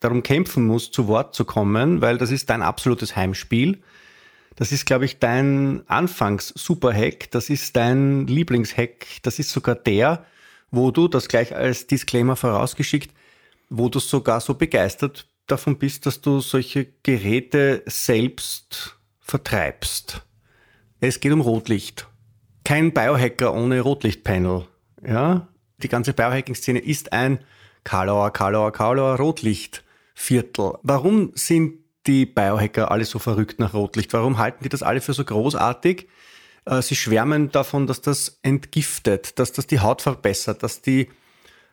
darum kämpfen muss, zu Wort zu kommen, weil das ist dein absolutes Heimspiel. Das ist, glaube ich, dein Anfangs-Superhack. Das ist dein Lieblingshack. Das ist sogar der, wo du, das gleich als Disclaimer vorausgeschickt, wo du sogar so begeistert davon bist, dass du solche Geräte selbst vertreibst. Es geht um Rotlicht. Kein Biohacker ohne Rotlichtpanel. Ja? Die ganze Biohacking-Szene ist ein Karlauer, Karlauer, Karlauer Rotlicht. Viertel. Warum sind die Biohacker alle so verrückt nach Rotlicht? Warum halten die das alle für so großartig? Äh, sie schwärmen davon, dass das entgiftet, dass das die Haut verbessert, dass die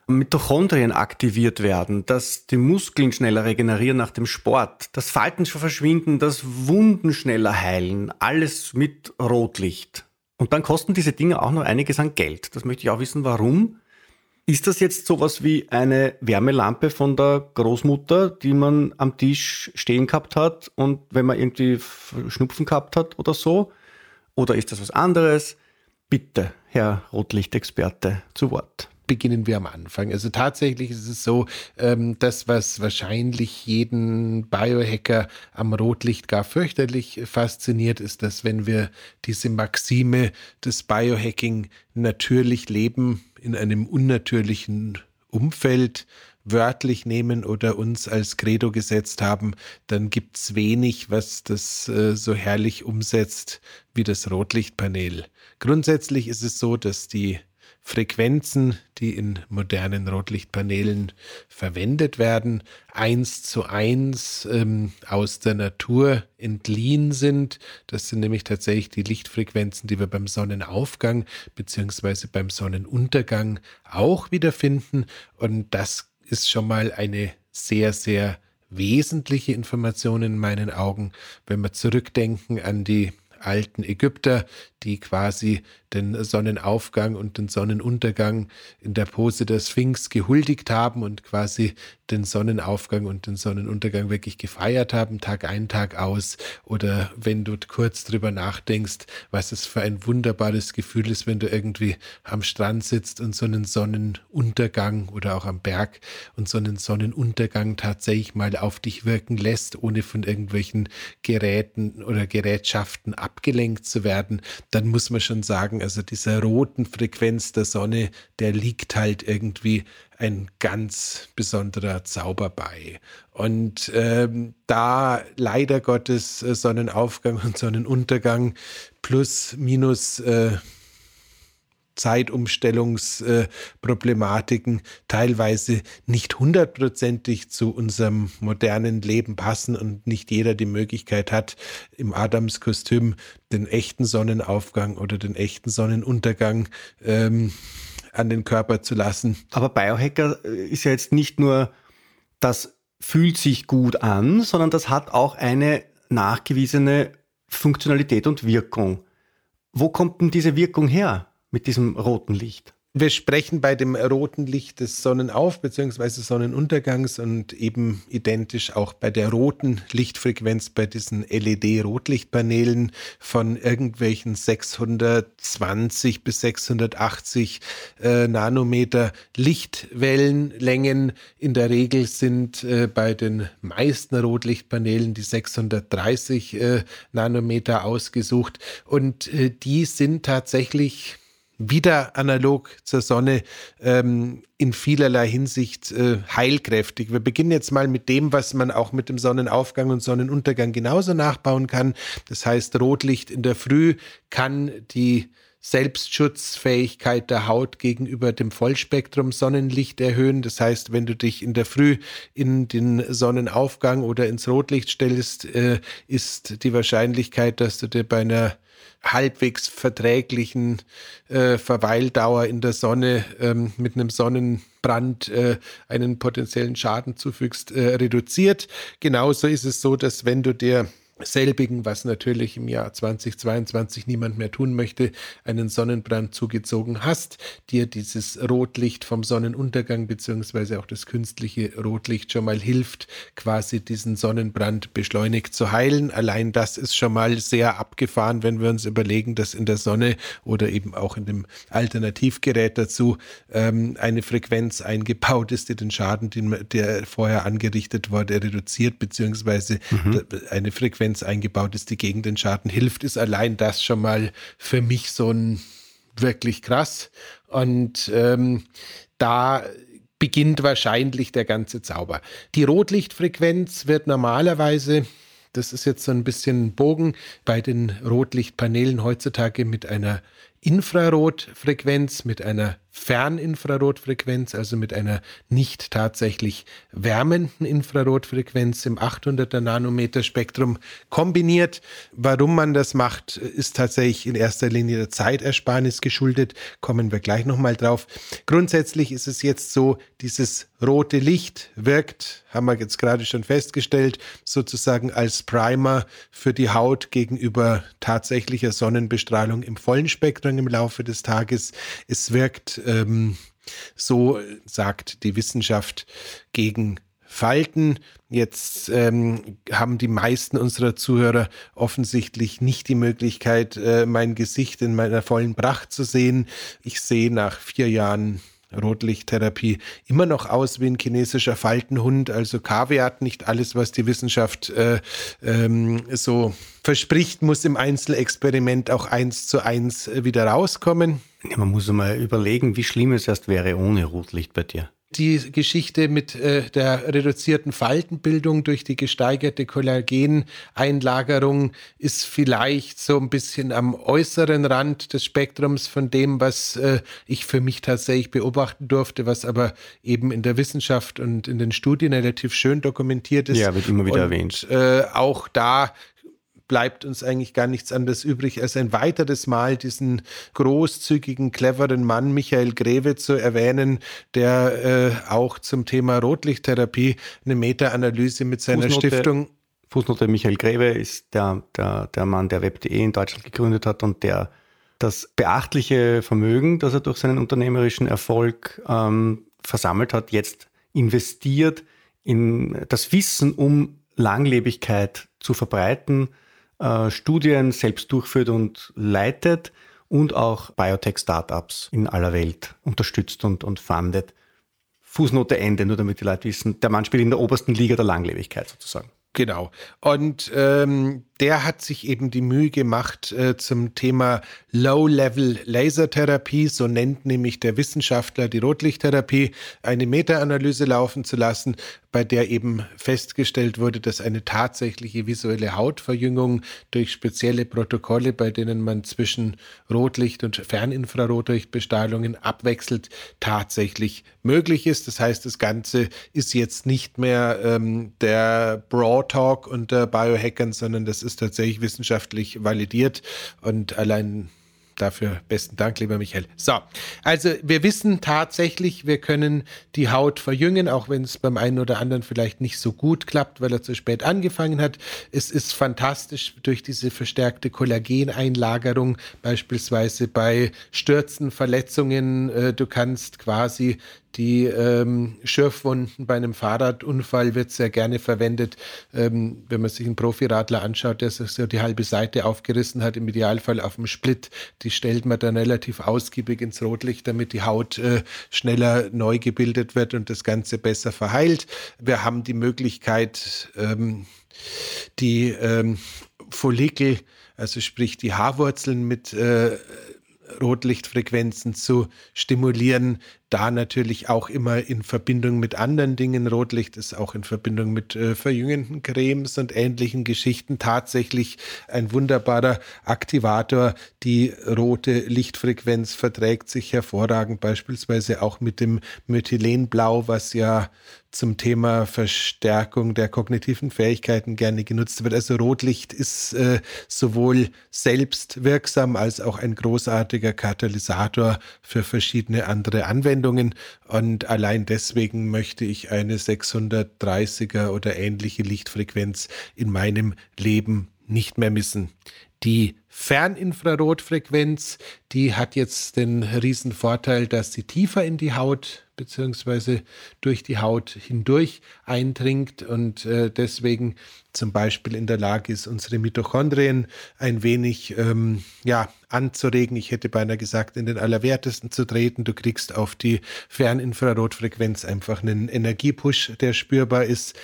Mitochondrien aktiviert werden, dass die Muskeln schneller regenerieren nach dem Sport, dass Falten schon verschwinden, dass Wunden schneller heilen. Alles mit Rotlicht. Und dann kosten diese Dinge auch noch einiges an Geld. Das möchte ich auch wissen, warum. Ist das jetzt sowas wie eine Wärmelampe von der Großmutter, die man am Tisch stehen gehabt hat und wenn man irgendwie Schnupfen gehabt hat oder so? Oder ist das was anderes? Bitte, Herr Rotlichtexperte, zu Wort beginnen wir am Anfang. Also tatsächlich ist es so, ähm, das, was wahrscheinlich jeden Biohacker am Rotlicht gar fürchterlich fasziniert, ist, dass wenn wir diese Maxime des Biohacking natürlich leben, in einem unnatürlichen Umfeld wörtlich nehmen oder uns als Credo gesetzt haben, dann gibt es wenig, was das äh, so herrlich umsetzt wie das Rotlichtpanel. Grundsätzlich ist es so, dass die Frequenzen, die in modernen Rotlichtpanelen verwendet werden, eins zu eins ähm, aus der Natur entliehen sind. Das sind nämlich tatsächlich die Lichtfrequenzen, die wir beim Sonnenaufgang beziehungsweise beim Sonnenuntergang auch wiederfinden. Und das ist schon mal eine sehr, sehr wesentliche Information in meinen Augen, wenn wir zurückdenken an die alten Ägypter, die quasi den Sonnenaufgang und den Sonnenuntergang in der Pose der Sphinx gehuldigt haben und quasi den Sonnenaufgang und den Sonnenuntergang wirklich gefeiert haben, Tag ein, Tag aus. Oder wenn du kurz drüber nachdenkst, was es für ein wunderbares Gefühl ist, wenn du irgendwie am Strand sitzt und so einen Sonnenuntergang oder auch am Berg und so einen Sonnenuntergang tatsächlich mal auf dich wirken lässt, ohne von irgendwelchen Geräten oder Gerätschaften abgelenkt zu werden, dann muss man schon sagen, also dieser roten Frequenz der Sonne, der liegt halt irgendwie ein ganz besonderer Zauber bei. Und ähm, da leider Gottes äh, Sonnenaufgang und Sonnenuntergang plus minus äh, Zeitumstellungsproblematiken teilweise nicht hundertprozentig zu unserem modernen Leben passen und nicht jeder die Möglichkeit hat, im Adamskostüm den echten Sonnenaufgang oder den echten Sonnenuntergang ähm, an den Körper zu lassen. Aber Biohacker äh, ist ja jetzt nicht nur, das fühlt sich gut an, sondern das hat auch eine nachgewiesene Funktionalität und Wirkung. Wo kommt denn diese Wirkung her? Mit diesem roten Licht. Wir sprechen bei dem roten Licht des Sonnenauf- bzw. Sonnenuntergangs und eben identisch auch bei der roten Lichtfrequenz bei diesen LED-Rotlichtpanelen von irgendwelchen 620 bis 680 äh, Nanometer Lichtwellenlängen. In der Regel sind äh, bei den meisten Rotlichtpanelen die 630 äh, Nanometer ausgesucht und äh, die sind tatsächlich wieder analog zur Sonne ähm, in vielerlei Hinsicht äh, heilkräftig. Wir beginnen jetzt mal mit dem, was man auch mit dem Sonnenaufgang und Sonnenuntergang genauso nachbauen kann. Das heißt, Rotlicht in der Früh kann die Selbstschutzfähigkeit der Haut gegenüber dem Vollspektrum Sonnenlicht erhöhen. Das heißt, wenn du dich in der Früh in den Sonnenaufgang oder ins Rotlicht stellst, äh, ist die Wahrscheinlichkeit, dass du dir bei einer halbwegs verträglichen äh, Verweildauer in der Sonne ähm, mit einem Sonnenbrand äh, einen potenziellen Schaden zufügst, äh, reduziert. Genauso ist es so, dass wenn du dir selbigen, was natürlich im Jahr 2022 niemand mehr tun möchte, einen Sonnenbrand zugezogen hast, dir dieses Rotlicht vom Sonnenuntergang beziehungsweise auch das künstliche Rotlicht schon mal hilft, quasi diesen Sonnenbrand beschleunigt zu heilen. Allein das ist schon mal sehr abgefahren, wenn wir uns überlegen, dass in der Sonne oder eben auch in dem Alternativgerät dazu ähm, eine Frequenz eingebaut ist, die den Schaden, den, der vorher angerichtet wurde, reduziert, beziehungsweise mhm. eine Frequenz Sequenz eingebaut ist, die gegen den Schaden hilft, ist allein das schon mal für mich so ein wirklich krass. Und ähm, da beginnt wahrscheinlich der ganze Zauber. Die Rotlichtfrequenz wird normalerweise das ist jetzt so ein bisschen Bogen bei den Rotlichtpanelen heutzutage mit einer Infrarotfrequenz, mit einer Ferninfrarotfrequenz, also mit einer nicht tatsächlich wärmenden Infrarotfrequenz im 800er Nanometer Spektrum kombiniert. Warum man das macht, ist tatsächlich in erster Linie der Zeitersparnis geschuldet. Kommen wir gleich nochmal drauf. Grundsätzlich ist es jetzt so, dieses rote Licht wirkt, haben wir jetzt gerade schon festgestellt, sozusagen als Primer für die Haut gegenüber tatsächlicher Sonnenbestrahlung im vollen Spektrum im Laufe des Tages. Es wirkt ähm, so sagt die Wissenschaft gegen Falten. Jetzt ähm, haben die meisten unserer Zuhörer offensichtlich nicht die Möglichkeit, äh, mein Gesicht in meiner vollen Pracht zu sehen. Ich sehe nach vier Jahren Rotlichttherapie immer noch aus wie ein chinesischer Faltenhund. Also Kaviat, nicht alles, was die Wissenschaft äh, ähm, so verspricht, muss im Einzelexperiment auch eins zu eins äh, wieder rauskommen. Man muss mal überlegen, wie schlimm es erst wäre ohne Rotlicht bei dir die Geschichte mit äh, der reduzierten Faltenbildung durch die gesteigerte Kollageneinlagerung ist vielleicht so ein bisschen am äußeren Rand des Spektrums von dem, was äh, ich für mich tatsächlich beobachten durfte, was aber eben in der Wissenschaft und in den Studien relativ schön dokumentiert ist. Ja, wird immer wieder und, erwähnt. Äh, auch da bleibt uns eigentlich gar nichts anderes übrig, als ein weiteres Mal diesen großzügigen, cleveren Mann Michael Greve zu erwähnen, der äh, auch zum Thema Rotlichttherapie eine Meta-Analyse mit seiner Fußnote, Stiftung. Fußnote Michael Greve ist der, der, der Mann, der Web.de in Deutschland gegründet hat und der das beachtliche Vermögen, das er durch seinen unternehmerischen Erfolg ähm, versammelt hat, jetzt investiert in das Wissen um Langlebigkeit zu verbreiten, äh, Studien selbst durchführt und leitet und auch Biotech-Startups in aller Welt unterstützt und, und fundet. Fußnote Ende, nur damit die Leute wissen, der Mann spielt in der obersten Liga der Langlebigkeit sozusagen. Genau. Und ähm, der hat sich eben die Mühe gemacht äh, zum Thema Low-Level Lasertherapie, so nennt nämlich der Wissenschaftler die Rotlichttherapie, eine Meta-Analyse laufen zu lassen, bei der eben festgestellt wurde, dass eine tatsächliche visuelle Hautverjüngung durch spezielle Protokolle, bei denen man zwischen Rotlicht- und Ferninfrarotlichtbestrahlungen abwechselt, tatsächlich möglich ist. Das heißt, das Ganze ist jetzt nicht mehr ähm, der Broad Talk unter Biohackern, sondern das ist tatsächlich wissenschaftlich validiert und allein Dafür besten Dank, lieber Michael. So, also wir wissen tatsächlich, wir können die Haut verjüngen, auch wenn es beim einen oder anderen vielleicht nicht so gut klappt, weil er zu spät angefangen hat. Es ist fantastisch durch diese verstärkte Kollageneinlagerung, beispielsweise bei Stürzen, Verletzungen. Äh, du kannst quasi die ähm, Schürfwunden bei einem Fahrradunfall wird sehr gerne verwendet. Ähm, wenn man sich einen Profiradler anschaut, der sich so die halbe Seite aufgerissen hat, im Idealfall auf dem Split, die stellt man dann relativ ausgiebig ins Rotlicht, damit die Haut äh, schneller neu gebildet wird und das Ganze besser verheilt. Wir haben die Möglichkeit, ähm, die ähm, Follikel, also sprich die Haarwurzeln mit äh, Rotlichtfrequenzen zu stimulieren. Da natürlich auch immer in Verbindung mit anderen Dingen. Rotlicht ist auch in Verbindung mit äh, verjüngenden Cremes und ähnlichen Geschichten tatsächlich ein wunderbarer Aktivator. Die rote Lichtfrequenz verträgt sich hervorragend, beispielsweise auch mit dem Methylenblau, was ja zum Thema Verstärkung der kognitiven Fähigkeiten gerne genutzt wird. Also Rotlicht ist äh, sowohl selbst wirksam als auch ein großartiger Katalysator für verschiedene andere Anwendungen. Und allein deswegen möchte ich eine 630er oder ähnliche Lichtfrequenz in meinem Leben nicht mehr missen. Die Ferninfrarotfrequenz, die hat jetzt den riesen Vorteil, dass sie tiefer in die Haut beziehungsweise durch die Haut hindurch eindringt und äh, deswegen zum Beispiel in der Lage ist, unsere Mitochondrien ein wenig ähm, ja, anzuregen. Ich hätte beinahe gesagt, in den Allerwertesten zu treten. Du kriegst auf die Ferninfrarotfrequenz einfach einen Energiepush, der spürbar ist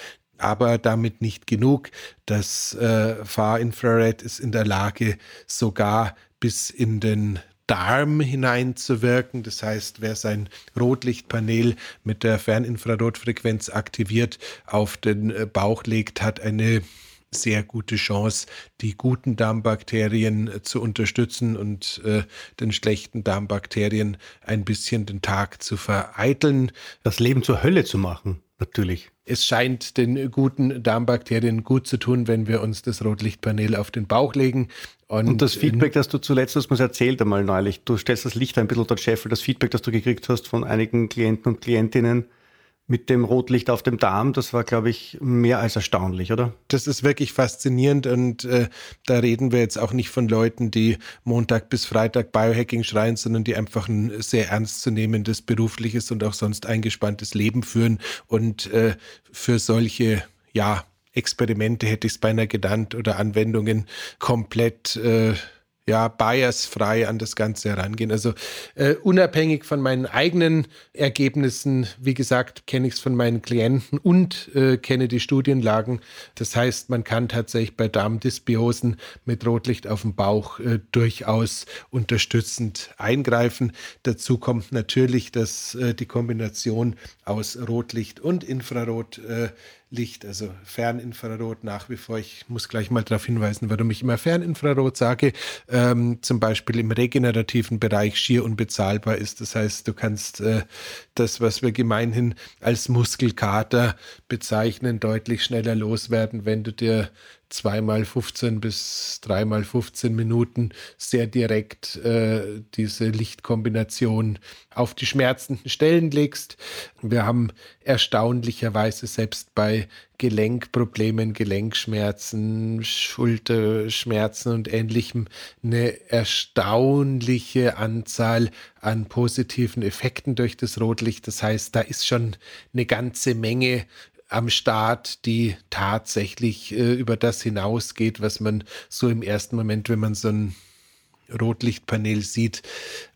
aber damit nicht genug. Das äh, Fahrinfrared ist in der Lage, sogar bis in den Darm hineinzuwirken. Das heißt, wer sein Rotlichtpanel mit der Ferninfrarotfrequenz aktiviert auf den äh, Bauch legt, hat eine sehr gute Chance, die guten Darmbakterien äh, zu unterstützen und äh, den schlechten Darmbakterien ein bisschen den Tag zu vereiteln. Das Leben zur Hölle zu machen, natürlich es scheint den guten Darmbakterien gut zu tun, wenn wir uns das Rotlichtpanel auf den Bauch legen. Und, und das Feedback, das du zuletzt hast, mir erzählt einmal neulich, du stellst das Licht ein bisschen dort Scheffel, das Feedback, das du gekriegt hast von einigen Klienten und Klientinnen, mit dem Rotlicht auf dem Darm, das war, glaube ich, mehr als erstaunlich, oder? Das ist wirklich faszinierend und äh, da reden wir jetzt auch nicht von Leuten, die Montag bis Freitag Biohacking schreien, sondern die einfach ein sehr ernstzunehmendes berufliches und auch sonst eingespanntes Leben führen und äh, für solche, ja, Experimente hätte ich es beinahe genannt oder Anwendungen komplett äh, ja, biasfrei an das Ganze herangehen. Also äh, unabhängig von meinen eigenen Ergebnissen, wie gesagt, kenne ich es von meinen Klienten und äh, kenne die Studienlagen. Das heißt, man kann tatsächlich bei Darmdysbiosen mit Rotlicht auf dem Bauch äh, durchaus unterstützend eingreifen. Dazu kommt natürlich, dass äh, die Kombination aus Rotlicht und Infrarot äh, Licht, also Ferninfrarot nach wie vor. Ich muss gleich mal darauf hinweisen, warum ich immer Ferninfrarot sage. Ähm, zum Beispiel im regenerativen Bereich schier unbezahlbar ist. Das heißt, du kannst äh, das, was wir gemeinhin als Muskelkater bezeichnen, deutlich schneller loswerden, wenn du dir zweimal 15 bis dreimal 15 Minuten sehr direkt äh, diese Lichtkombination auf die schmerzenden Stellen legst. Wir haben erstaunlicherweise selbst bei Gelenkproblemen, Gelenkschmerzen, Schulterschmerzen und ähnlichem eine erstaunliche Anzahl an positiven Effekten durch das Rotlicht. Das heißt, da ist schon eine ganze Menge am Start, die tatsächlich äh, über das hinausgeht, was man so im ersten Moment, wenn man so ein Rotlichtpanel sieht,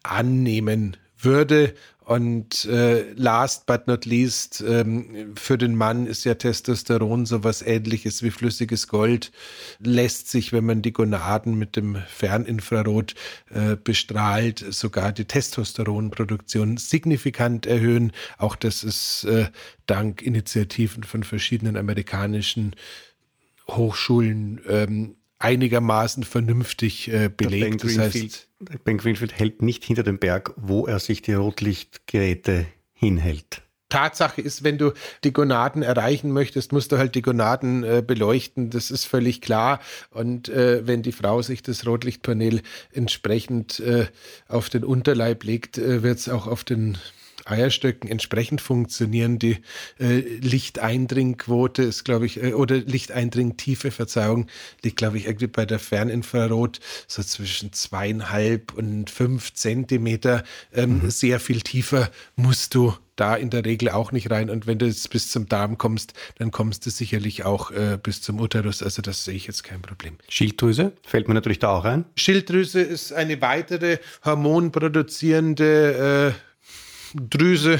annehmen würde. Und äh, last but not least, ähm, für den Mann ist ja Testosteron sowas ähnliches wie flüssiges Gold, lässt sich, wenn man die Gonaden mit dem Ferninfrarot äh, bestrahlt, sogar die Testosteronproduktion signifikant erhöhen. Auch das ist äh, dank Initiativen von verschiedenen amerikanischen Hochschulen ähm, einigermaßen vernünftig äh, belegt. Das heißt, ben Greenfield hält nicht hinter dem Berg, wo er sich die Rotlichtgeräte hinhält. Tatsache ist, wenn du die Gonaden erreichen möchtest, musst du halt die Gonaden äh, beleuchten. Das ist völlig klar. Und äh, wenn die Frau sich das Rotlichtpanel entsprechend äh, auf den Unterleib legt, äh, wird es auch auf den Eierstöcken entsprechend funktionieren. Die äh, Lichteindringquote ist, glaube ich, äh, oder Lichteindringtiefe, Verzeihung, liegt, glaube ich, irgendwie bei der Ferninfrarot so zwischen zweieinhalb und fünf Zentimeter. Ähm, mhm. Sehr viel tiefer musst du da in der Regel auch nicht rein. Und wenn du jetzt bis zum Darm kommst, dann kommst du sicherlich auch äh, bis zum Uterus. Also das sehe ich jetzt kein Problem. Schilddrüse fällt mir natürlich da auch ein. Schilddrüse ist eine weitere hormonproduzierende äh, Drüse,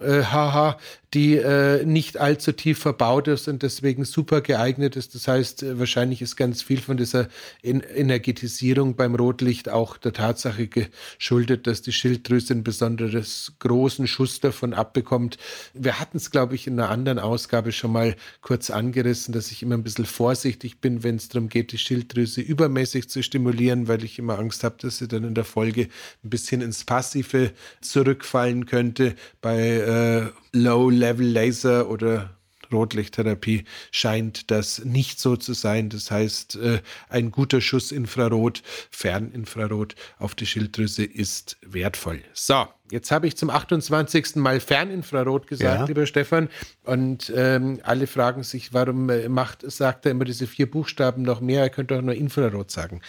äh, haha, die äh, nicht allzu tief verbaut ist und deswegen super geeignet ist. Das heißt, äh, wahrscheinlich ist ganz viel von dieser en Energetisierung beim Rotlicht auch der Tatsache geschuldet, dass die Schilddrüse einen besonders großen Schuss davon abbekommt. Wir hatten es, glaube ich, in einer anderen Ausgabe schon mal kurz angerissen, dass ich immer ein bisschen vorsichtig bin, wenn es darum geht, die Schilddrüse übermäßig zu stimulieren, weil ich immer Angst habe, dass sie dann in der Folge ein bisschen ins Passive zurückfallen könnte. Bei äh, Low-Level-Laser oder Rotlichttherapie scheint das nicht so zu sein. Das heißt, äh, ein guter Schuss Infrarot, Ferninfrarot auf die Schilddrüse ist wertvoll. So, Jetzt habe ich zum 28. Mal Ferninfrarot gesagt, ja. lieber Stefan. Und ähm, alle fragen sich, warum äh, macht, sagt er immer diese vier Buchstaben noch mehr? Er könnte auch nur Infrarot sagen.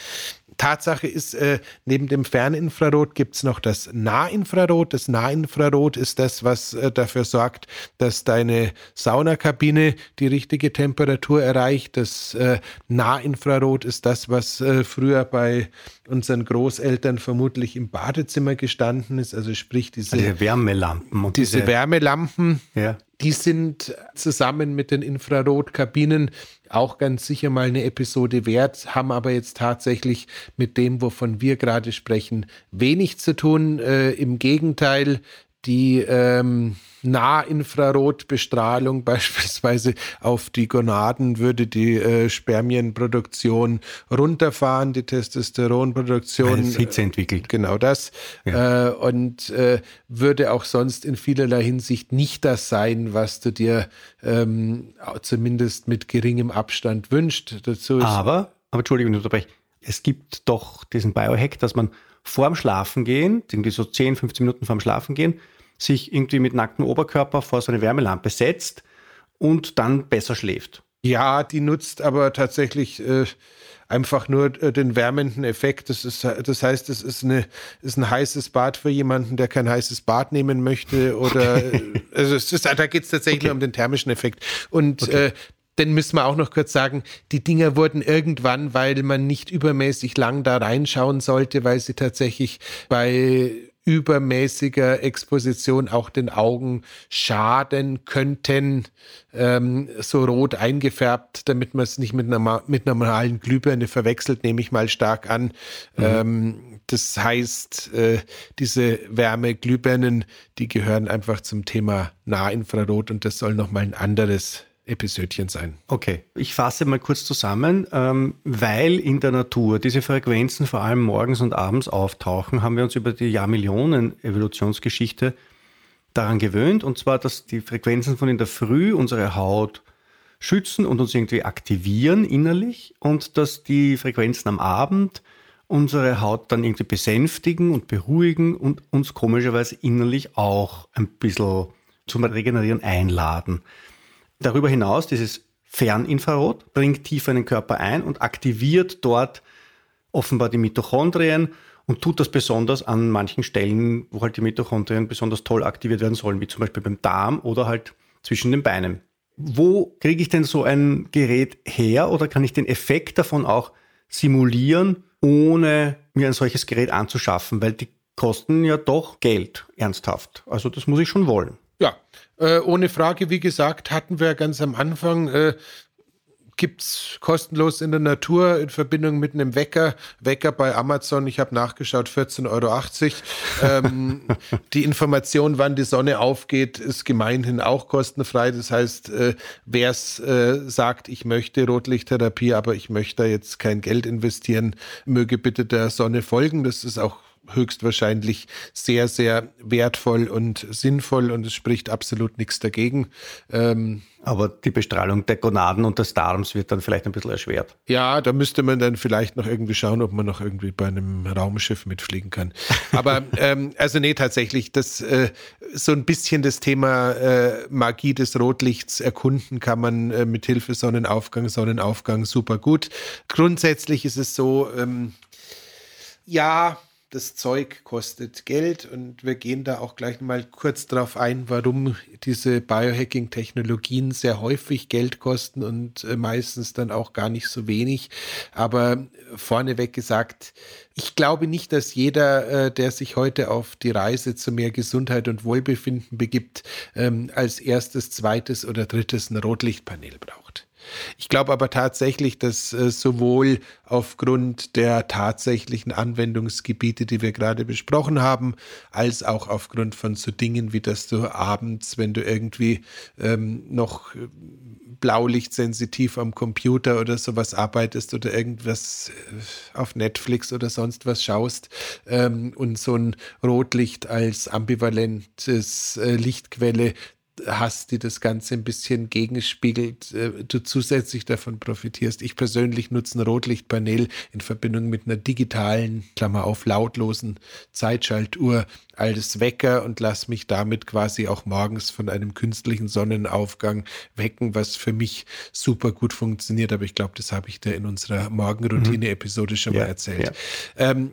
Tatsache ist, äh, neben dem Ferninfrarot gibt es noch das Nahinfrarot. Das Nahinfrarot ist das, was äh, dafür sorgt, dass deine Saunakabine die richtige Temperatur erreicht. Das äh, Nahinfrarot ist das, was äh, früher bei unseren Großeltern vermutlich im Badezimmer gestanden ist. Also sprich diese also Wärmelampen. Und diese, diese Wärmelampen, ja. Die sind zusammen mit den Infrarotkabinen auch ganz sicher mal eine Episode wert, haben aber jetzt tatsächlich mit dem, wovon wir gerade sprechen, wenig zu tun. Äh, Im Gegenteil, die ähm, Nahinfrarotbestrahlung beispielsweise auf die Gonaden würde die äh, Spermienproduktion runterfahren, die Testosteronproduktion. Weil Hitze entwickelt. Genau das. Ja. Äh, und äh, würde auch sonst in vielerlei Hinsicht nicht das sein, was du dir ähm, zumindest mit geringem Abstand wünscht. Dazu aber, aber Entschuldigung, unterbreche. Es gibt doch diesen Biohack, dass man vorm Schlafengehen, irgendwie so 10, 15 Minuten vorm Schlafengehen, sich irgendwie mit nacktem Oberkörper vor so eine Wärmelampe setzt und dann besser schläft. Ja, die nutzt aber tatsächlich äh, einfach nur äh, den wärmenden Effekt. Das, ist, das heißt, es ist, eine, ist ein heißes Bad für jemanden, der kein heißes Bad nehmen möchte. Oder okay. Äh, also es ist, da geht es tatsächlich okay. um den thermischen Effekt. Und okay. äh, den müssen wir auch noch kurz sagen, die Dinger wurden irgendwann, weil man nicht übermäßig lang da reinschauen sollte, weil sie tatsächlich bei übermäßiger Exposition auch den Augen schaden könnten, ähm, so rot eingefärbt, damit man es nicht mit einer, mit einer normalen Glühbirne verwechselt, nehme ich mal stark an. Mhm. Ähm, das heißt, äh, diese Wärmeglühbirnen, die gehören einfach zum Thema Nahinfrarot und das soll nochmal ein anderes Episödchen sein. Okay, ich fasse mal kurz zusammen. Ähm, weil in der Natur diese Frequenzen vor allem morgens und abends auftauchen, haben wir uns über die Jahrmillionen Evolutionsgeschichte daran gewöhnt. Und zwar, dass die Frequenzen von in der Früh unsere Haut schützen und uns irgendwie aktivieren innerlich und dass die Frequenzen am Abend unsere Haut dann irgendwie besänftigen und beruhigen und uns komischerweise innerlich auch ein bisschen zum Regenerieren einladen. Darüber hinaus, dieses Ferninfrarot bringt tiefer in den Körper ein und aktiviert dort offenbar die Mitochondrien und tut das besonders an manchen Stellen, wo halt die Mitochondrien besonders toll aktiviert werden sollen, wie zum Beispiel beim Darm oder halt zwischen den Beinen. Wo kriege ich denn so ein Gerät her oder kann ich den Effekt davon auch simulieren, ohne mir ein solches Gerät anzuschaffen? Weil die kosten ja doch Geld, ernsthaft. Also das muss ich schon wollen. Ja, äh, ohne Frage, wie gesagt, hatten wir ganz am Anfang. Äh, gibt es kostenlos in der Natur in Verbindung mit einem Wecker. Wecker bei Amazon, ich habe nachgeschaut, 14,80 Euro. ähm, die Information, wann die Sonne aufgeht, ist gemeinhin auch kostenfrei. Das heißt, äh, wer es äh, sagt, ich möchte Rotlichttherapie, aber ich möchte da jetzt kein Geld investieren, möge bitte der Sonne folgen. Das ist auch höchstwahrscheinlich sehr, sehr wertvoll und sinnvoll und es spricht absolut nichts dagegen. Ähm, aber die Bestrahlung der Gonaden und des Darms wird dann vielleicht ein bisschen erschwert. Ja, da müsste man dann vielleicht noch irgendwie schauen, ob man noch irgendwie bei einem Raumschiff mitfliegen kann. Aber ähm, also nee, tatsächlich, das äh, so ein bisschen das Thema äh, Magie des Rotlichts erkunden kann man äh, mit Hilfe Sonnenaufgang, Sonnenaufgang super gut. Grundsätzlich ist es so, ähm, ja, das Zeug kostet Geld und wir gehen da auch gleich mal kurz darauf ein, warum diese Biohacking-Technologien sehr häufig Geld kosten und äh, meistens dann auch gar nicht so wenig. Aber vorneweg gesagt, ich glaube nicht, dass jeder, äh, der sich heute auf die Reise zu mehr Gesundheit und Wohlbefinden begibt, ähm, als erstes, zweites oder drittes ein Rotlichtpanel braucht. Ich glaube aber tatsächlich, dass äh, sowohl aufgrund der tatsächlichen Anwendungsgebiete, die wir gerade besprochen haben, als auch aufgrund von so Dingen wie, dass du abends, wenn du irgendwie ähm, noch äh, blaulichtsensitiv am Computer oder sowas arbeitest oder irgendwas äh, auf Netflix oder sonst was schaust ähm, und so ein Rotlicht als ambivalentes äh, Lichtquelle hast, die das Ganze ein bisschen gegenspiegelt, äh, du zusätzlich davon profitierst. Ich persönlich nutze ein Rotlichtpanel in Verbindung mit einer digitalen, Klammer auf, lautlosen Zeitschaltuhr als Wecker und lass mich damit quasi auch morgens von einem künstlichen Sonnenaufgang wecken, was für mich super gut funktioniert. Aber ich glaube, das habe ich dir in unserer Morgenroutine-Episode schon ja, mal erzählt. Ja. Ähm,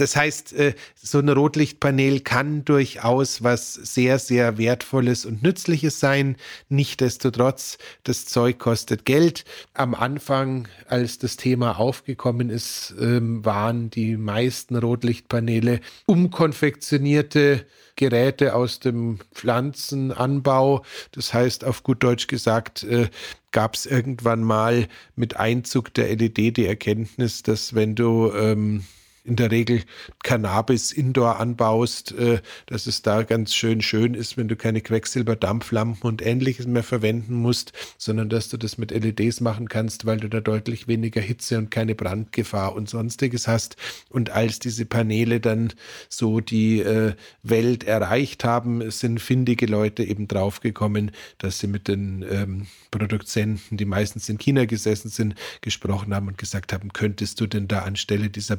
das heißt, äh, so ein Rotlichtpanel kann durchaus was sehr, sehr Wertvolles und Nützliches sein. Nichtsdestotrotz, das Zeug kostet Geld. Am Anfang, als das Thema aufgekommen ist, ähm, waren die meisten Rotlichtpaneele umkonfektionierte Geräte aus dem Pflanzenanbau. Das heißt, auf gut Deutsch gesagt, äh, gab es irgendwann mal mit Einzug der LED die Erkenntnis, dass wenn du ähm, in der Regel Cannabis indoor anbaust, äh, dass es da ganz schön schön ist, wenn du keine Quecksilberdampflampen und ähnliches mehr verwenden musst, sondern dass du das mit LEDs machen kannst, weil du da deutlich weniger Hitze und keine Brandgefahr und sonstiges hast. Und als diese Paneele dann so die äh, Welt erreicht haben, sind findige Leute eben draufgekommen, dass sie mit den ähm, Produzenten, die meistens in China gesessen sind, gesprochen haben und gesagt haben, könntest du denn da anstelle dieser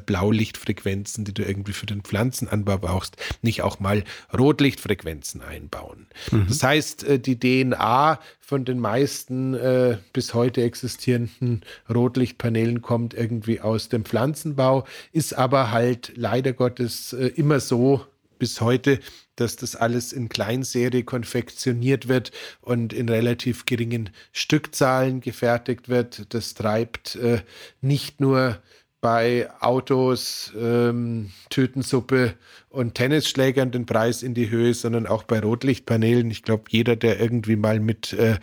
Blaulichtfrequenzen, die du irgendwie für den Pflanzenanbau brauchst, nicht auch mal Rotlichtfrequenzen einbauen? Mhm. Das heißt, äh, die DNA von den meisten äh, bis heute existierenden Rotlichtpanelen kommt irgendwie aus dem Pflanzenbau, ist aber halt leider Gottes äh, immer so bis heute, dass das alles in Kleinserie konfektioniert wird und in relativ geringen Stückzahlen gefertigt wird. Das treibt äh, nicht nur bei Autos, ähm, Tütensuppe und Tennisschlägern den Preis in die Höhe, sondern auch bei Rotlichtpanelen. Ich glaube, jeder, der irgendwie mal mit äh,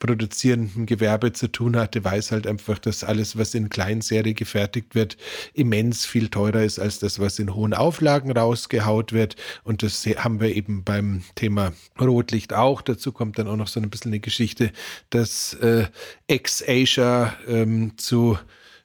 produzierenden Gewerbe zu tun hatte, weiß halt einfach, dass alles, was in Kleinserie gefertigt wird, immens viel teurer ist als das, was in hohen Auflagen rausgehaut wird. Und das haben wir eben beim Thema Rotlicht auch. Dazu kommt dann auch noch so ein bisschen eine Geschichte, dass äh, Ex-Asia ähm, zu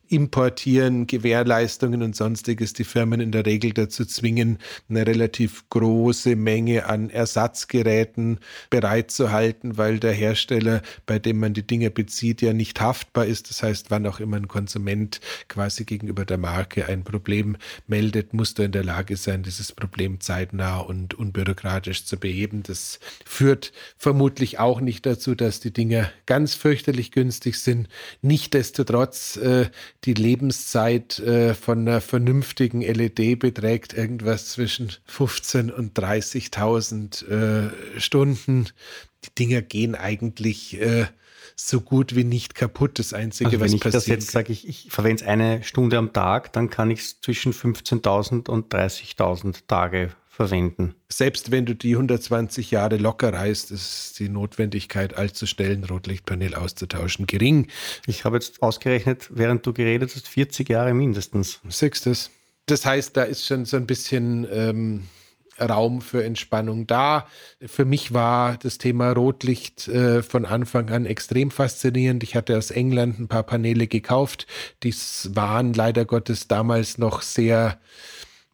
Importieren, Gewährleistungen und sonstiges die Firmen in der Regel dazu zwingen, eine relativ große Menge an Ersatzgeräten bereitzuhalten, weil der Hersteller, bei dem man die Dinge bezieht, ja nicht haftbar ist. Das heißt, wann auch immer ein Konsument quasi gegenüber der Marke ein Problem meldet, muss er in der Lage sein, dieses Problem zeitnah und unbürokratisch zu beheben. Das führt vermutlich auch nicht dazu, dass die Dinge ganz fürchterlich günstig sind. Nichtsdestotrotz äh, die Lebenszeit äh, von einer vernünftigen LED beträgt irgendwas zwischen 15 und 30.000 äh, Stunden. Die Dinger gehen eigentlich äh, so gut wie nicht kaputt. Das Einzige, also was passiert. Wenn ich das jetzt sage, ich, ich verwende es eine Stunde am Tag, dann kann ich es zwischen 15.000 und 30.000 Tage verwenden. Selbst wenn du die 120 Jahre locker reist, ist die Notwendigkeit, allzu schnell ein Rotlichtpanel auszutauschen, gering. Ich habe jetzt ausgerechnet, während du geredet hast, 40 Jahre mindestens. Sechstes. Das heißt, da ist schon so ein bisschen ähm, Raum für Entspannung da. Für mich war das Thema Rotlicht äh, von Anfang an extrem faszinierend. Ich hatte aus England ein paar Paneele gekauft. Die waren leider Gottes damals noch sehr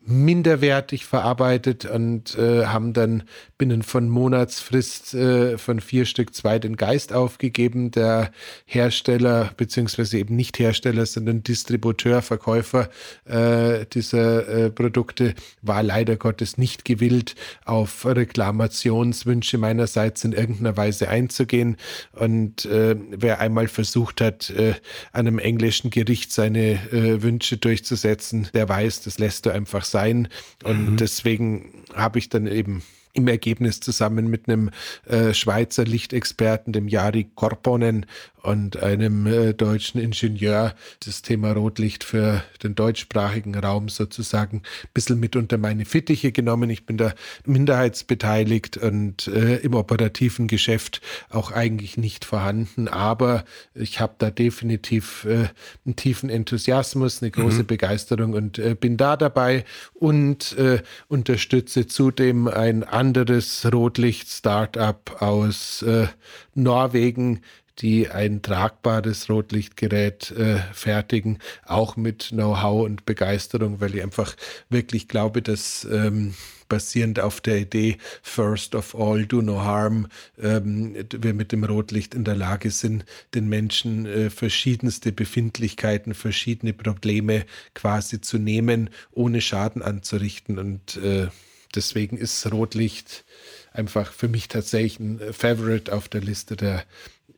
minderwertig verarbeitet und äh, haben dann binnen von Monatsfrist äh, von vier Stück zwei den Geist aufgegeben. Der Hersteller, beziehungsweise eben nicht Hersteller, sondern Distributeur, Verkäufer äh, dieser äh, Produkte war leider Gottes nicht gewillt, auf Reklamationswünsche meinerseits in irgendeiner Weise einzugehen. Und äh, wer einmal versucht hat, äh, einem englischen Gericht seine Wünsche durchzusetzen, der weiß, das lässt du einfach sein. Und mhm. deswegen habe ich dann eben im Ergebnis zusammen mit einem äh, Schweizer Lichtexperten, dem Jari Korponen, und einem äh, deutschen Ingenieur das Thema Rotlicht für den deutschsprachigen Raum sozusagen ein bisschen mit unter meine Fittiche genommen. Ich bin da minderheitsbeteiligt und äh, im operativen Geschäft auch eigentlich nicht vorhanden, aber ich habe da definitiv äh, einen tiefen Enthusiasmus, eine große mhm. Begeisterung und äh, bin da dabei und äh, unterstütze zudem ein anderes Rotlicht-Startup aus äh, Norwegen, die ein tragbares Rotlichtgerät äh, fertigen, auch mit Know-how und Begeisterung, weil ich einfach wirklich glaube, dass ähm, basierend auf der Idee First of all, do no harm, ähm, wir mit dem Rotlicht in der Lage sind, den Menschen äh, verschiedenste Befindlichkeiten, verschiedene Probleme quasi zu nehmen, ohne Schaden anzurichten. Und äh, deswegen ist Rotlicht einfach für mich tatsächlich ein Favorite auf der Liste der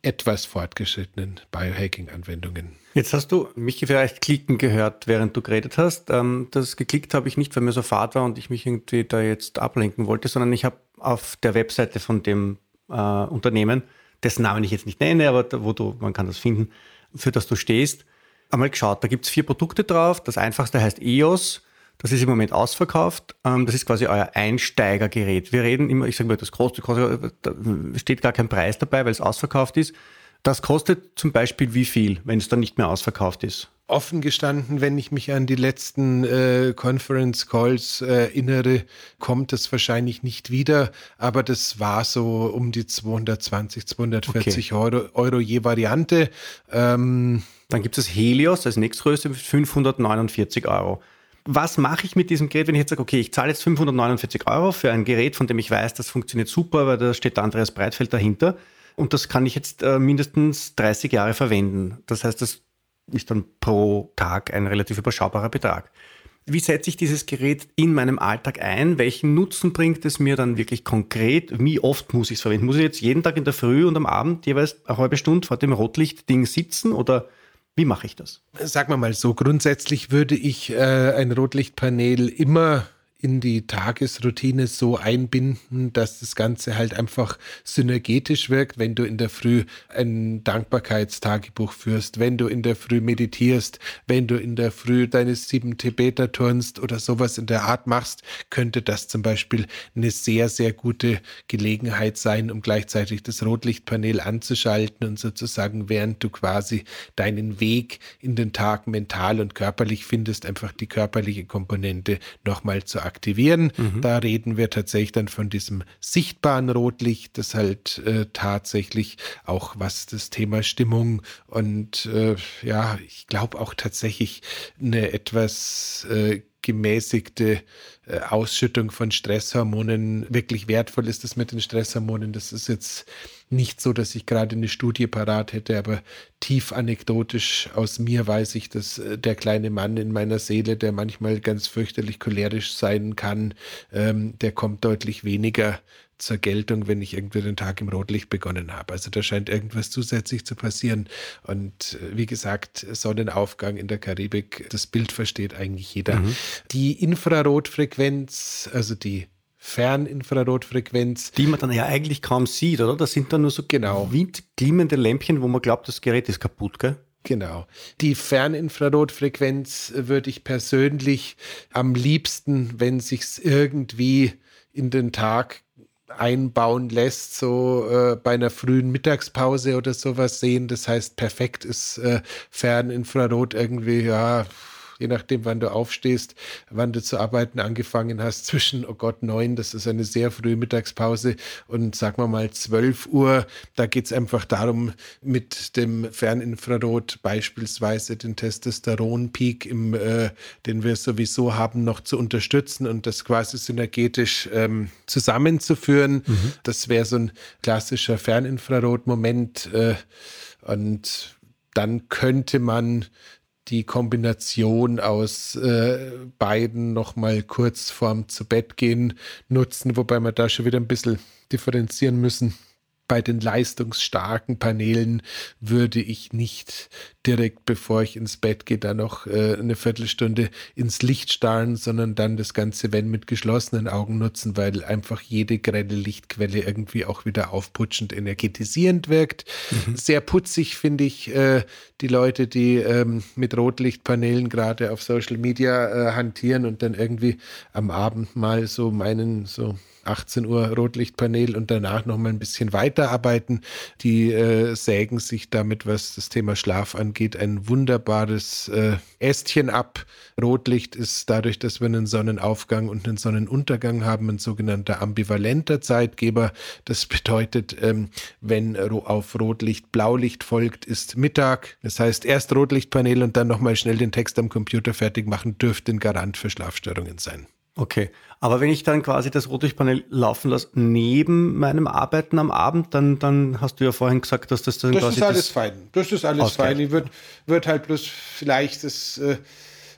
etwas fortgeschrittenen Biohacking-Anwendungen. Jetzt hast du mich vielleicht klicken gehört, während du geredet hast. Ähm, das geklickt habe ich nicht, weil mir so fad war und ich mich irgendwie da jetzt ablenken wollte, sondern ich habe auf der Webseite von dem äh, Unternehmen, dessen Namen ich jetzt nicht nenne, aber wo du, man kann das finden, für das du stehst, einmal geschaut. Da gibt es vier Produkte drauf. Das einfachste heißt EOS. Das ist im Moment ausverkauft. Ähm, das ist quasi euer Einsteigergerät. Wir reden immer, ich sage mal, das kostet, da steht gar kein Preis dabei, weil es ausverkauft ist. Das kostet zum Beispiel wie viel, wenn es dann nicht mehr ausverkauft ist? Offen gestanden, wenn ich mich an die letzten äh, Conference Calls äh, erinnere, kommt es wahrscheinlich nicht wieder, aber das war so um die 220, 240 okay. Euro, Euro, je Variante. Ähm, dann gibt es Helios als nächstgrößte mit 549 Euro was mache ich mit diesem Gerät, wenn ich jetzt sage, okay, ich zahle jetzt 549 Euro für ein Gerät, von dem ich weiß, das funktioniert super, weil da steht Andreas Breitfeld dahinter und das kann ich jetzt äh, mindestens 30 Jahre verwenden. Das heißt, das ist dann pro Tag ein relativ überschaubarer Betrag. Wie setze ich dieses Gerät in meinem Alltag ein? Welchen Nutzen bringt es mir dann wirklich konkret? Wie oft muss ich es verwenden? Muss ich jetzt jeden Tag in der Früh und am Abend jeweils eine halbe Stunde vor dem Rotlichtding sitzen oder wie mache ich das? Sagen wir mal so, grundsätzlich würde ich äh, ein Rotlichtpanel immer in die Tagesroutine so einbinden, dass das Ganze halt einfach synergetisch wirkt, wenn du in der Früh ein Dankbarkeitstagebuch führst, wenn du in der Früh meditierst, wenn du in der Früh deine sieben Tibeter turnst oder sowas in der Art machst, könnte das zum Beispiel eine sehr, sehr gute Gelegenheit sein, um gleichzeitig das Rotlichtpanel anzuschalten und sozusagen, während du quasi deinen Weg in den Tag mental und körperlich findest, einfach die körperliche Komponente nochmal zu aktivieren aktivieren. Mhm. Da reden wir tatsächlich dann von diesem sichtbaren Rotlicht, das halt äh, tatsächlich auch was das Thema Stimmung und äh, ja, ich glaube auch tatsächlich eine etwas äh, gemäßigte äh, Ausschüttung von Stresshormonen wirklich wertvoll ist das mit den Stresshormonen. Das ist jetzt nicht so, dass ich gerade eine Studie parat hätte, aber tief anekdotisch aus mir weiß ich, dass äh, der kleine Mann in meiner Seele, der manchmal ganz fürchterlich cholerisch sein kann, ähm, der kommt deutlich weniger zur Geltung, wenn ich irgendwie den Tag im Rotlicht begonnen habe. Also da scheint irgendwas zusätzlich zu passieren. Und äh, wie gesagt, Sonnenaufgang in der Karibik, das Bild versteht eigentlich jeder. Mhm. Die Infrarotfrequenz, also die Ferninfrarotfrequenz. Die man dann ja eigentlich kaum sieht, oder? Das sind dann nur so genau. windglimmende Lämpchen, wo man glaubt, das Gerät ist kaputt, gell? Genau. Die Ferninfrarotfrequenz würde ich persönlich am liebsten, wenn sich's irgendwie in den Tag einbauen lässt, so äh, bei einer frühen Mittagspause oder sowas sehen. Das heißt, perfekt ist äh, Ferninfrarot irgendwie, ja, je nachdem, wann du aufstehst, wann du zu arbeiten angefangen hast, zwischen, oh Gott, neun, das ist eine sehr frühe Mittagspause und sagen wir mal zwölf Uhr, da geht es einfach darum, mit dem Ferninfrarot beispielsweise den Testosteronpeak, im, äh, den wir sowieso haben, noch zu unterstützen und das quasi synergetisch ähm, zusammenzuführen. Mhm. Das wäre so ein klassischer Ferninfrarot-Moment äh, und dann könnte man die Kombination aus äh, beiden nochmal kurz vorm zu Bett gehen nutzen, wobei wir da schon wieder ein bisschen differenzieren müssen. Bei den leistungsstarken Paneelen würde ich nicht direkt, bevor ich ins Bett gehe, da noch äh, eine Viertelstunde ins Licht starren, sondern dann das Ganze, wenn mit geschlossenen Augen nutzen, weil einfach jede grelle Lichtquelle irgendwie auch wieder aufputschend, energetisierend wirkt. Mhm. Sehr putzig finde ich äh, die Leute, die ähm, mit Rotlichtpaneelen gerade auf Social Media äh, hantieren und dann irgendwie am Abend mal so meinen, so 18 Uhr Rotlichtpanel und danach noch mal ein bisschen weiterarbeiten. Die äh, sägen sich damit, was das Thema Schlaf angeht, ein wunderbares äh, Ästchen ab. Rotlicht ist dadurch, dass wir einen Sonnenaufgang und einen Sonnenuntergang haben, ein sogenannter ambivalenter Zeitgeber. Das bedeutet, ähm, wenn auf Rotlicht Blaulicht folgt, ist Mittag. Das heißt, erst Rotlichtpanel und dann nochmal schnell den Text am Computer fertig machen, dürfte ein Garant für Schlafstörungen sein. Okay, aber wenn ich dann quasi das Rotlichtpanel laufen lasse neben meinem Arbeiten am Abend, dann, dann hast du ja vorhin gesagt, dass das dann das quasi. Ist alles fein. Das ist alles ausgleicht. fein. Ich würde würd halt bloß vielleicht das. Äh,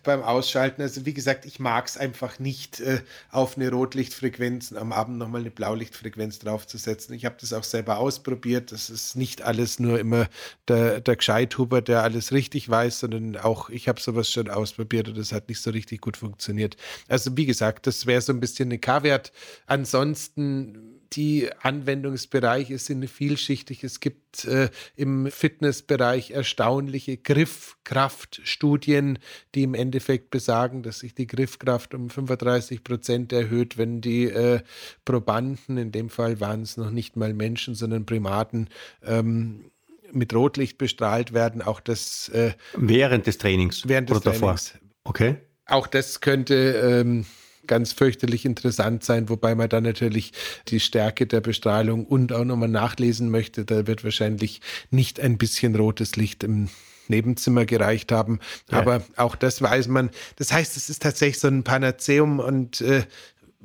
beim Ausschalten. Also wie gesagt, ich mag es einfach nicht, äh, auf eine Rotlichtfrequenz am Abend nochmal eine Blaulichtfrequenz draufzusetzen. Ich habe das auch selber ausprobiert. Das ist nicht alles nur immer der, der Gescheithuber, der alles richtig weiß, sondern auch ich habe sowas schon ausprobiert und das hat nicht so richtig gut funktioniert. Also wie gesagt, das wäre so ein bisschen eine K-Wert. Ansonsten die Anwendungsbereiche sind vielschichtig. Es gibt äh, im Fitnessbereich erstaunliche Griffkraftstudien, die im Endeffekt besagen, dass sich die Griffkraft um 35 Prozent erhöht, wenn die äh, Probanden, in dem Fall waren es noch nicht mal Menschen, sondern Primaten, ähm, mit Rotlicht bestrahlt werden. Auch das äh, während des Trainings während des oder Trainings. davor. Okay. Auch das könnte ähm, ganz fürchterlich interessant sein, wobei man dann natürlich die Stärke der Bestrahlung und auch nochmal nachlesen möchte. Da wird wahrscheinlich nicht ein bisschen rotes Licht im Nebenzimmer gereicht haben. Ja. Aber auch das weiß man. Das heißt, es ist tatsächlich so ein Panaceum und äh,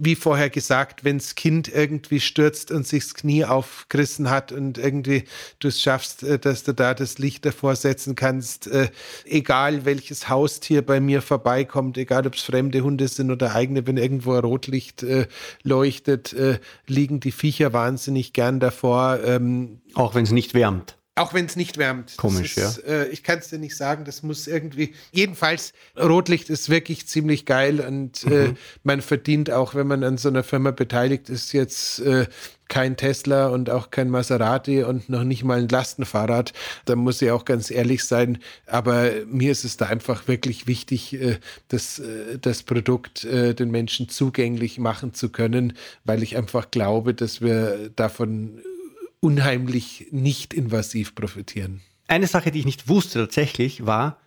wie vorher gesagt, wenn das Kind irgendwie stürzt und sich das Knie aufgerissen hat und irgendwie du es schaffst, äh, dass du da das Licht davor setzen kannst, äh, egal welches Haustier bei mir vorbeikommt, egal ob es fremde Hunde sind oder eigene, wenn irgendwo ein Rotlicht äh, leuchtet, äh, liegen die Viecher wahnsinnig gern davor. Ähm, Auch wenn es nicht wärmt. Auch wenn es nicht wärmt. Komisch, ist, ja. Äh, ich kann es dir nicht sagen, das muss irgendwie. Jedenfalls, Rotlicht ist wirklich ziemlich geil und äh, mhm. äh, man verdient auch, wenn man an so einer Firma beteiligt ist, jetzt äh, kein Tesla und auch kein Maserati und noch nicht mal ein Lastenfahrrad. Da muss ich auch ganz ehrlich sein. Aber mir ist es da einfach wirklich wichtig, äh, das, äh, das Produkt den Menschen zugänglich machen zu können, weil ich einfach glaube, dass wir davon unheimlich nicht invasiv profitieren. Eine Sache, die ich nicht wusste tatsächlich, war,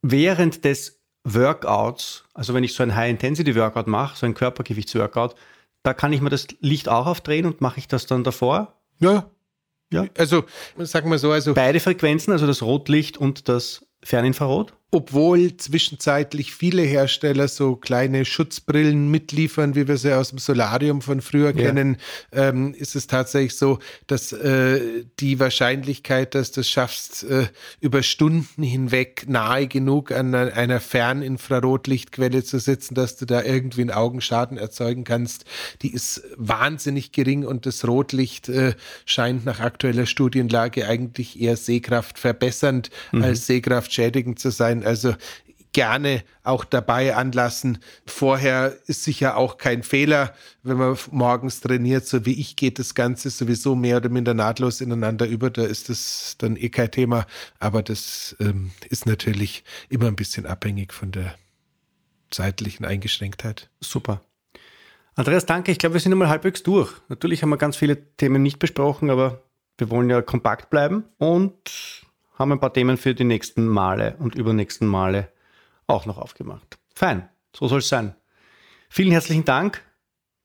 während des Workouts, also wenn ich so ein High-Intensity-Workout mache, so ein Körpergewichtsworkout, da kann ich mir das Licht auch aufdrehen und mache ich das dann davor? Ja. Ja. Also, sagen wir so, also. Beide Frequenzen, also das Rotlicht und das Ferninfrarot? Obwohl zwischenzeitlich viele Hersteller so kleine Schutzbrillen mitliefern, wie wir sie aus dem Solarium von früher ja. kennen, ähm, ist es tatsächlich so, dass äh, die Wahrscheinlichkeit, dass du es schaffst, äh, über Stunden hinweg nahe genug an einer Ferninfrarotlichtquelle zu sitzen, dass du da irgendwie einen Augenschaden erzeugen kannst, die ist wahnsinnig gering und das Rotlicht äh, scheint nach aktueller Studienlage eigentlich eher Sehkraft verbessernd mhm. als Sehkraft schädigend zu sein sein. Also gerne auch dabei anlassen. Vorher ist sicher auch kein Fehler, wenn man morgens trainiert, so wie ich geht das Ganze sowieso mehr oder minder nahtlos ineinander über. Da ist das dann eh kein Thema. Aber das ähm, ist natürlich immer ein bisschen abhängig von der zeitlichen Eingeschränktheit. Super. Andreas, danke. Ich glaube, wir sind einmal halbwegs durch. Natürlich haben wir ganz viele Themen nicht besprochen, aber wir wollen ja kompakt bleiben und haben ein paar Themen für die nächsten Male und übernächsten Male auch noch aufgemacht. Fein, so soll es sein. Vielen herzlichen Dank.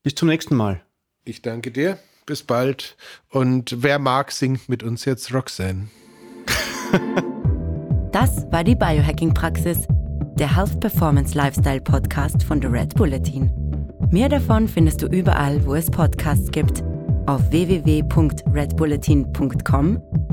Bis zum nächsten Mal. Ich danke dir. Bis bald. Und wer mag, singt mit uns jetzt Roxanne. das war die Biohacking-Praxis, der Health Performance Lifestyle Podcast von The Red Bulletin. Mehr davon findest du überall, wo es Podcasts gibt, auf www.redbulletin.com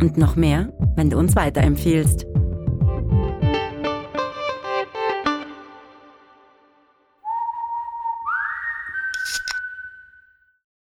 Und noch mehr, wenn du uns weiterempfiehlst.